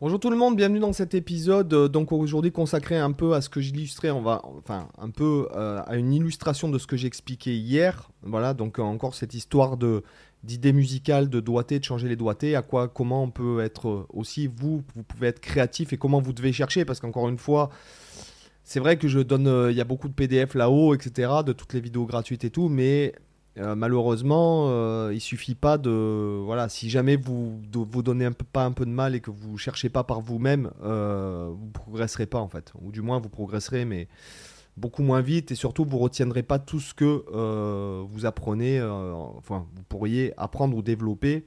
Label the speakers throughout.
Speaker 1: Bonjour tout le monde, bienvenue dans cet épisode. euh, Donc aujourd'hui consacré un peu à ce que j'illustrais, on va, enfin un peu euh, à une illustration de ce que j'ai expliqué hier. Voilà, donc euh, encore cette histoire de d'idées musicales, de doigté, de changer les doigtés, à quoi, comment on peut être aussi vous, vous pouvez être créatif et comment vous devez chercher, parce qu'encore une fois, c'est vrai que je donne, il y a beaucoup de PDF là-haut, etc., de toutes les vidéos gratuites et tout, mais euh, malheureusement, euh, il suffit pas de, voilà, si jamais vous vous donnez un pas un peu de mal et que vous cherchez pas par vous-même, euh, vous progresserez pas en fait, ou du moins vous progresserez, mais beaucoup moins vite et surtout vous retiendrez pas tout ce que euh, vous apprenez, enfin vous pourriez apprendre ou développer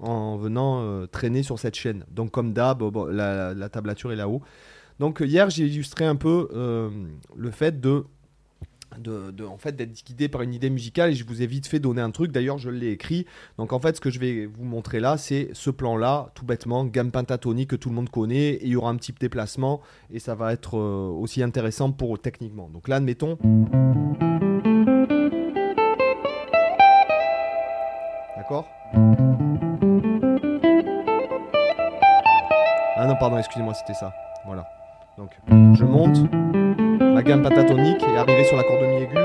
Speaker 1: en venant traîner sur cette chaîne. Donc comme d'hab, la, la tablature est là-haut. Donc hier j'ai illustré un peu le fait de fait d'être guidé par une idée musicale et je vous ai vite fait donner un truc. D'ailleurs je l'ai écrit. Donc en fait ce que je vais vous montrer là c'est ce plan là tout bêtement gamme pentatonique que tout le monde connaît et il y aura un petit déplacement et ça va être euh, aussi intéressant pour techniquement. Donc là admettons. D'accord? Ah non pardon excusez-moi c'était ça. Voilà. Donc je monte ma gamme pentatonique est arrivée sur la corde mi aiguë.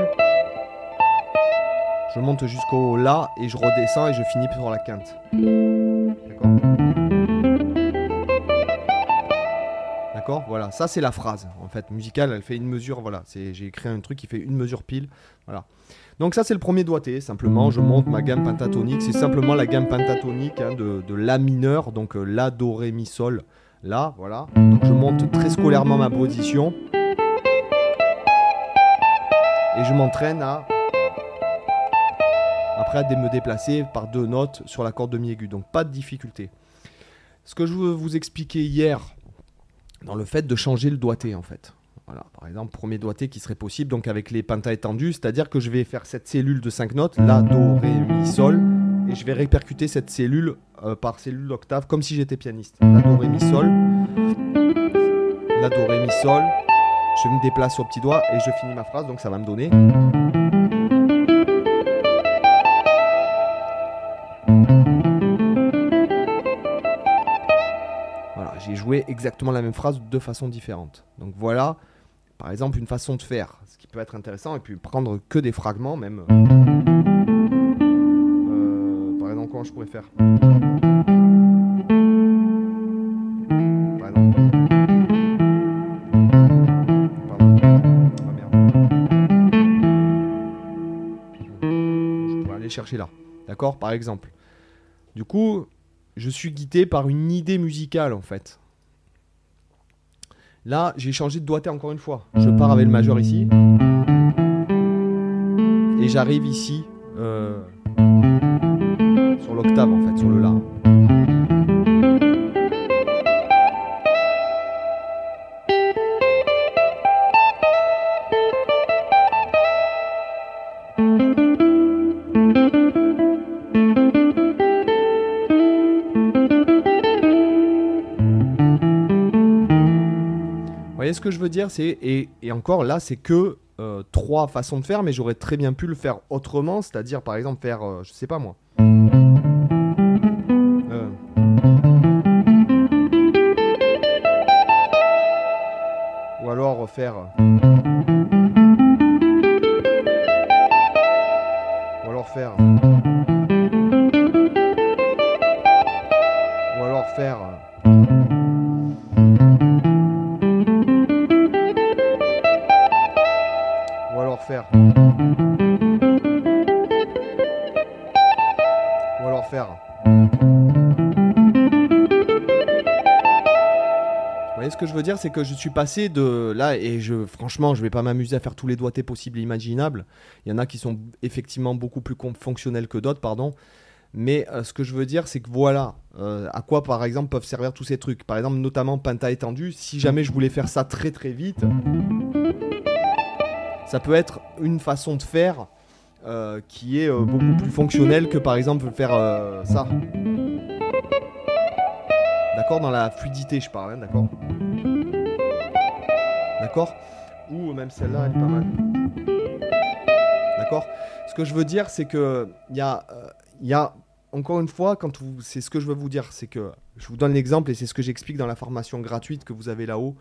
Speaker 1: Je monte jusqu'au La et je redescends et je finis sur la quinte. D'accord? Voilà, ça c'est la phrase en fait musicale, elle fait une mesure, voilà, j'ai écrit un truc qui fait une mesure pile, voilà. Donc ça c'est le premier doigté, simplement je monte ma gamme pentatonique, c'est simplement la gamme pentatonique hein, de, La mineur, donc euh, La, Do, Ré, Mi, Sol, La, voilà. Donc je monte très scolairement ma position et je m'entraîne à après à me déplacer par deux notes sur la corde demi aiguë donc pas de difficulté. Ce que je veux vous expliquer hier dans le fait de changer le doigté en fait. Voilà par exemple premier doigté qui serait possible donc avec les pentas étendus c'est à dire que je vais faire cette cellule de 5 notes la do ré mi sol et je vais répercuter cette cellule euh, par cellule d'octave comme si j'étais pianiste. La do ré mi sol. La do ré mi sol je me déplace au petit doigt et je finis ma phrase, donc ça va me donner. Voilà, j'ai joué exactement la même phrase de deux façons différentes. Donc voilà, par exemple, une façon de faire, ce qui peut être intéressant, et puis prendre que des fragments même. Euh, par exemple, comment je pourrais faire? Chercher là. D'accord? Par exemple. Du coup, je suis guidé par une idée musicale en fait. Là, j'ai changé de doigté encore une fois. Je pars avec le majeur ici. Et j'arrive ici euh, sur l'octave en fait, sur le La. Voyez ce que je veux dire c'est et, et encore là, c'est que euh, trois façons de faire, mais j'aurais très bien pu le faire autrement, c'est-à-dire par exemple faire, euh, je sais pas moi. Euh. Ou alors faire. C'est que je suis passé de là et je, franchement, je vais pas m'amuser à faire tous les doigtés possibles et imaginables. Il y en a qui sont effectivement beaucoup plus fonctionnels que d'autres, pardon. Mais euh, ce que je veux dire, c'est que voilà, euh, à quoi par exemple peuvent servir tous ces trucs. Par exemple, notamment penta étendu. Si jamais je voulais faire ça très très vite, ça peut être une façon de faire euh, qui est beaucoup plus fonctionnelle que par exemple faire ça. D'accord? Dans la fluidité, je parle, hein, d'accord? D'accord Ou même celle-là, elle est pas mal. D'accord Ce que je veux dire, c'est que il y a, euh, y a encore une fois, quand c'est ce que je veux vous dire, c'est que je vous donne l'exemple et c'est ce que j'explique dans la formation gratuite que vous avez là-haut.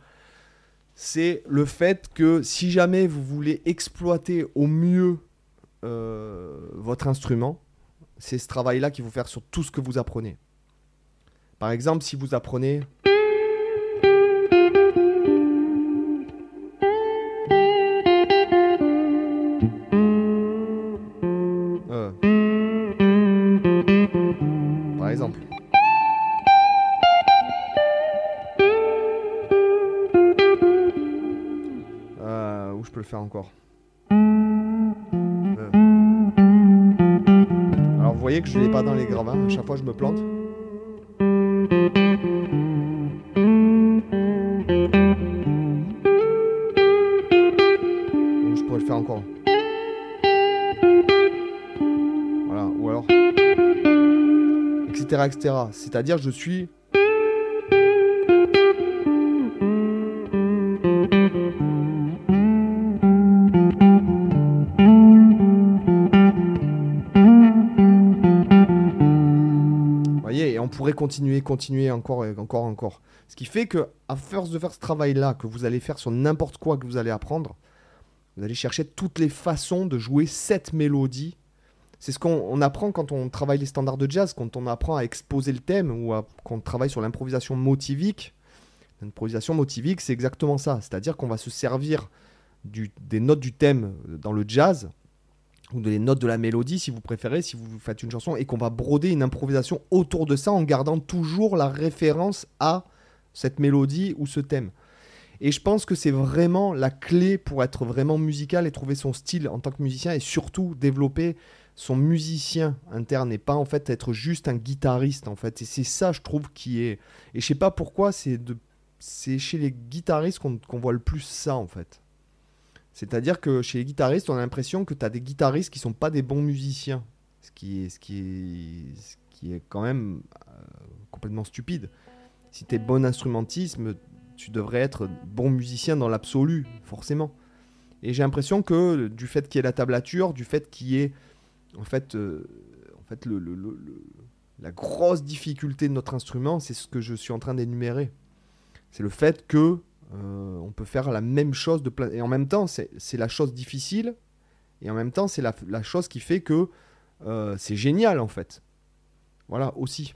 Speaker 1: C'est le fait que si jamais vous voulez exploiter au mieux euh, votre instrument, c'est ce travail-là qu'il faut faire sur tout ce que vous apprenez. Par exemple, si vous apprenez Euh. Alors vous voyez que je l'ai pas dans les gravats, à chaque fois je me plante. Je pourrais le faire encore. Voilà, ou alors. Etc. etc. C'est-à-dire, je suis. Continuer, continuer encore et encore, encore. Ce qui fait que, à force de faire ce travail-là, que vous allez faire sur n'importe quoi que vous allez apprendre, vous allez chercher toutes les façons de jouer cette mélodie. C'est ce qu'on on apprend quand on travaille les standards de jazz, quand on apprend à exposer le thème ou à- quand on travaille sur l'improvisation motivique. L'improvisation motivique, c'est exactement ça. C'est-à-dire qu'on va se servir des notes du thème dans le jazz, ou des notes de la mélodie, si vous préférez, si vous faites une chanson, et qu'on va broder une improvisation autour de ça en gardant toujours la référence à cette mélodie ou ce thème. Et je pense que c'est vraiment la clé pour être vraiment musical et trouver son style en tant que musicien et surtout développer son musicien interne et pas en fait être juste un guitariste en fait. Et c'est ça, je trouve, qui est. Et je sais pas pourquoi, c'est de... chez les guitaristes qu'on voit le plus ça en fait. C'est-à-dire que chez les guitaristes, on a l'impression que tu as des guitaristes qui sont pas des bons musiciens. Ce qui est, ce qui est, ce qui est quand même euh, complètement stupide. Si tu es bon instrumentisme, tu devrais être bon musicien dans l'absolu, forcément. Et j'ai l'impression que du fait qu'il y ait la tablature, du fait qu'il y ait en fait, euh, en fait le, le- le- la grosse difficulté de notre instrument, c'est ce que je suis en train d'énumérer. C'est le fait que euh, on peut faire la même chose de plein... Et en même temps, c'est la chose difficile, et en même temps, c'est la, la chose qui fait que euh, c'est génial, en fait. Voilà, aussi.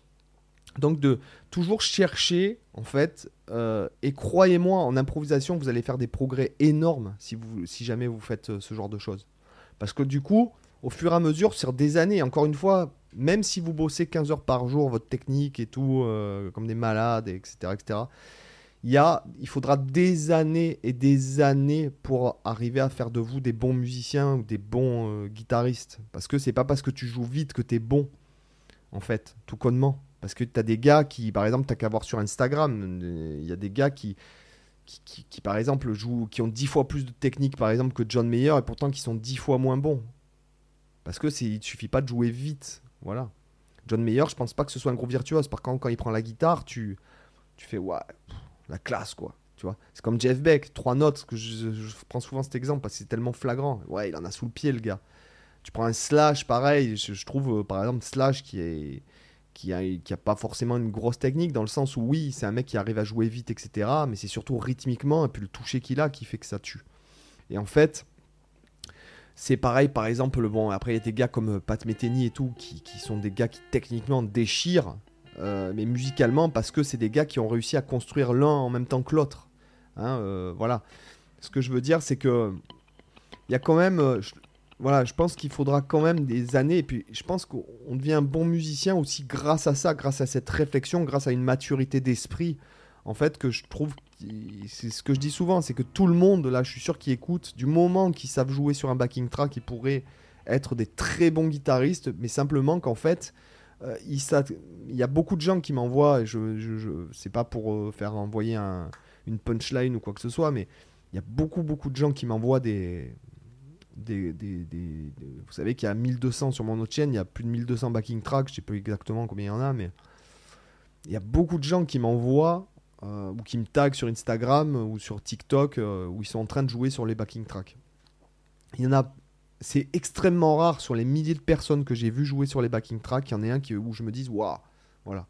Speaker 1: Donc de toujours chercher, en fait, euh, et croyez-moi, en improvisation, vous allez faire des progrès énormes si, vous, si jamais vous faites ce genre de choses. Parce que du coup, au fur et à mesure, sur des années, encore une fois, même si vous bossez 15 heures par jour, votre technique et tout, comme des malades, etc., etc., il, faudra des années et des années pour arriver à faire de vous des bons musiciens ou des bons euh, guitaristes. Parce que c'est pas parce que tu joues vite que tu es bon, en fait, tout connement. Parce que tu as des gars qui, par exemple, tu qu'à voir sur Instagram, euh, il y a des gars qui, qui, qui- qui, par exemple, jouent, qui ont 10 fois plus de technique, par exemple, que John Mayer, et pourtant qui sont 10 fois moins bons. Parce que c'est, il suffit pas de jouer vite. Voilà. John Mayer, je pense pas que ce soit un gros virtuose. Par contre, quand il prend la guitare, tu, tu fais, ouais, la classe, quoi. Tu vois? C'est comme Jeff Beck, trois notes, que je, prends souvent cet exemple parce que c'est tellement flagrant. Ouais, il en a sous le pied, le gars. Tu prends un Slash, pareil. Je, je trouve, euh, par exemple, Slash qui est qui a, qui a pas forcément une grosse technique dans le sens où oui, c'est un mec qui arrive à jouer vite, etc. Mais c'est surtout rythmiquement et puis le toucher qu'il a qui fait que ça tue. Et en fait, c'est pareil, par exemple, bon, après il y a des gars comme euh, Pat Metheny et tout qui, qui sont des gars qui techniquement déchirent, euh, mais musicalement parce que c'est des gars qui ont réussi à construire l'un en même temps que l'autre. Hein, euh, voilà. Ce que je veux dire, c'est que il y a quand même, euh, voilà, je pense qu'il faudra quand même des années. Et puis, je pense qu'on on devient un bon musicien aussi grâce à ça, grâce à cette réflexion, grâce à une maturité d'esprit. En fait, que je trouve, c'est ce que je dis souvent, c'est que tout le monde, là, je suis sûr qui écoute, du moment qu'ils savent jouer sur un backing track, ils pourraient être des très bons guitaristes, mais simplement qu'en fait, euh, il y a beaucoup de gens qui m'envoient, et je, c'est pas pour euh, faire envoyer un- une punchline ou quoi que ce soit, mais il y a beaucoup, beaucoup de gens qui m'envoient des, Vous savez qu'il y a 1200 sur mon autre chaîne, il y a plus de 1200 backing tracks, je sais pas exactement combien il y en a, mais il y a beaucoup de gens qui m'envoient euh, ou qui me taguent sur Instagram ou sur TikTok où ils sont en train de jouer sur les backing tracks. Il y en a c'est extrêmement rare sur les milliers de personnes que j'ai vu jouer sur les backing tracks, il y en a un où je me dis, waouh, voilà.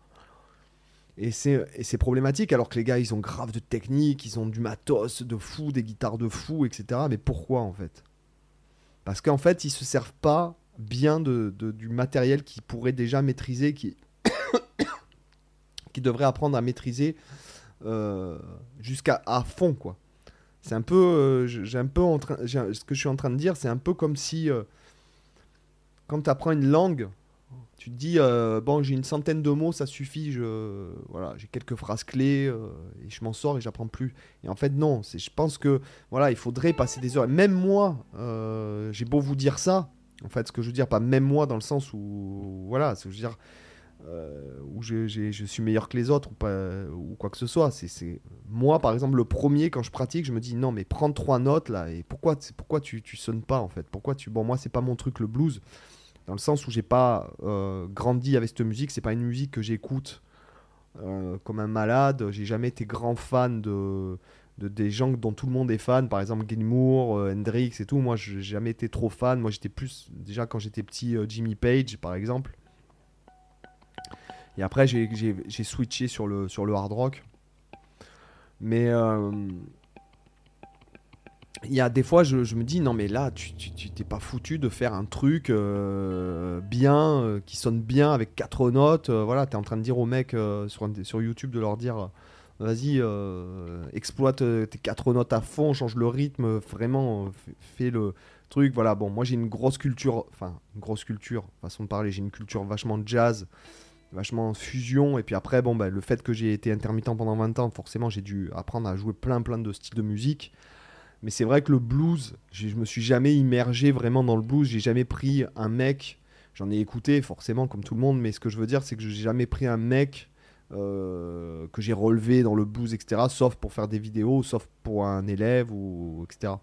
Speaker 1: Et c'est problématique alors que les gars, ils ont grave de technique, ils ont du matos de fou, des guitares de fou, etc. Mais pourquoi en fait? Parce qu'en fait, ils se servent pas bien du matériel qu'ils pourraient déjà maîtriser, qui, qui devraient apprendre à maîtriser euh, jusqu'à fond, quoi. C'est un peu, euh, j'ai un peu en train, ce que je suis en train de dire, c'est un peu comme si euh, quand tu apprends une langue, tu te dis euh, bon, j'ai une centaine de mots, ça suffit, je voilà, j'ai quelques phrases clés et je m'en sors et j'apprends plus. Et en fait non, c'est, je pense que voilà, il faudrait passer des heures. Même moi, j'ai beau vous dire ça, en fait, ce que je veux dire, pas même moi dans le sens où voilà, ce que je veux dire euh, où je, suis meilleur que les autres ou, pas, ou quoi que ce soit. C'est moi, par exemple, le premier quand je pratique, je me dis non, mais prends trois notes là. Et pourquoi, pourquoi tu, tu sonnes pas en fait? Pourquoi tu Bon, moi, c'est pas mon truc le blues, dans le sens où j'ai pas euh, grandi avec cette musique. C'est pas une musique que j'écoute euh, comme un malade. J'ai jamais été grand fan de, de, des gens dont tout le monde est fan. Par exemple, Gilmour, Hendrix et tout. Moi, j'ai jamais été trop fan. Moi, j'étais plus déjà quand j'étais petit Jimmy Page, par exemple. Et après, j'ai switché sur le, hard rock. Mais euh, il y a des fois, je, me dis, non, mais là, tu t'es pas foutu de faire un truc euh, bien, euh, qui sonne bien avec quatre notes. voilà, tu es en train de dire aux mecs sur, sur YouTube de leur dire, vas-y, exploite tes quatre notes à fond, change le rythme, vraiment, fais le truc. Voilà, bon, moi j'ai une grosse culture, enfin, une grosse culture, façon de parler, j'ai une culture vachement jazz vachement fusion. Et puis après, bon, bah, le fait que j'ai été intermittent pendant 20 ans, forcément, j'ai dû apprendre à jouer plein, plein de styles de musique. Mais c'est vrai que le blues, je me suis jamais immergé vraiment dans le blues. J'ai jamais pris un mec. J'en ai écouté forcément comme tout le monde, mais ce que je veux dire, c'est que j'ai jamais pris un mec euh, que j'ai relevé dans le blues, etc. Sauf pour faire des vidéos, sauf pour un élève ou etc.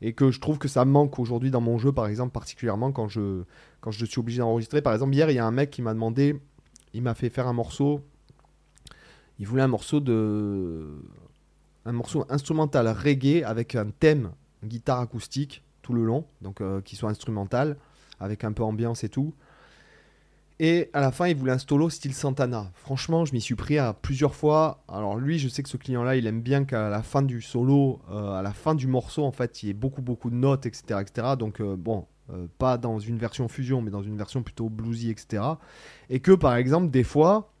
Speaker 1: Et que je trouve que ça manque aujourd'hui dans mon jeu, par exemple, particulièrement quand je suis obligé d'enregistrer. Par exemple, hier, il y a un mec qui m'a demandé il m'a fait faire un morceau. Il voulait un morceau de. Un morceau instrumental reggae avec un thème guitare acoustique tout le long, donc euh, qui soit instrumental, avec un peu ambiance et tout. Et à la fin, il voulait un solo style Santana. Franchement, je m'y suis pris à plusieurs fois. Alors lui, je sais que ce client-là, il aime bien qu'à la fin du solo, euh, à la fin du morceau, en fait, il y ait beaucoup, beaucoup de notes, etc. etc. Donc euh, bon, euh, pas dans une version fusion, mais dans une version plutôt bluesy, etc. Et que par exemple, des fois,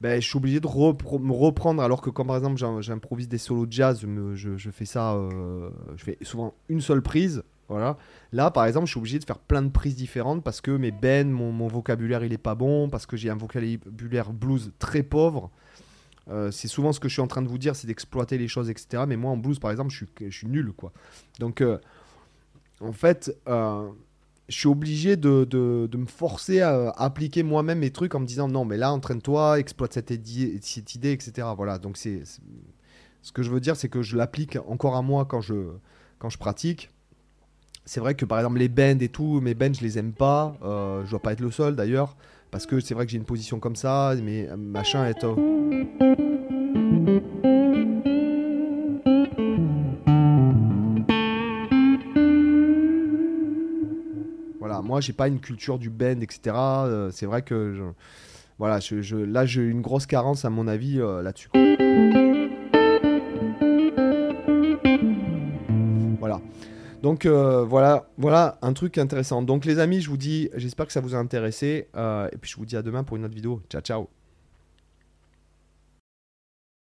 Speaker 1: ben, je suis obligé de me reprendre, alors que quand par exemple j'improvise des solos de jazz, je, fais ça, euh, je fais souvent une seule prise. Voilà. Là, par exemple, je suis obligé de faire plein de prises différentes parce que mes bends, mon, vocabulaire, il est pas bon, parce que j'ai un vocabulaire blues très pauvre. Euh, c'est souvent ce que je suis en train de vous dire, c'est d'exploiter les choses, etc. Mais moi, en blues, par exemple, je suis, nul, quoi. Donc, en fait, je suis obligé de, de, me forcer à, appliquer moi-même mes trucs en me disant non, mais là, entraîne-toi, exploite cette, cette, idée, etc. Voilà, donc c'est ce que je veux dire, c'est que je l'applique encore à moi quand je, quand je pratique. C'est vrai que par exemple les bends et tout, mes bends je les aime pas. Euh, je dois pas être le seul d'ailleurs, parce que c'est vrai que j'ai une position comme ça, mais machin est. moi, j'ai pas une culture du bend, etc. Euh, c'est vrai que je, voilà, je, là, j'ai une grosse carence à mon avis euh, là-dessus. Voilà. Donc euh, voilà, voilà un truc intéressant. Donc les amis, je vous dis, j'espère que ça vous a intéressé. et puis je vous dis à demain pour une autre vidéo. Ciao, ciao.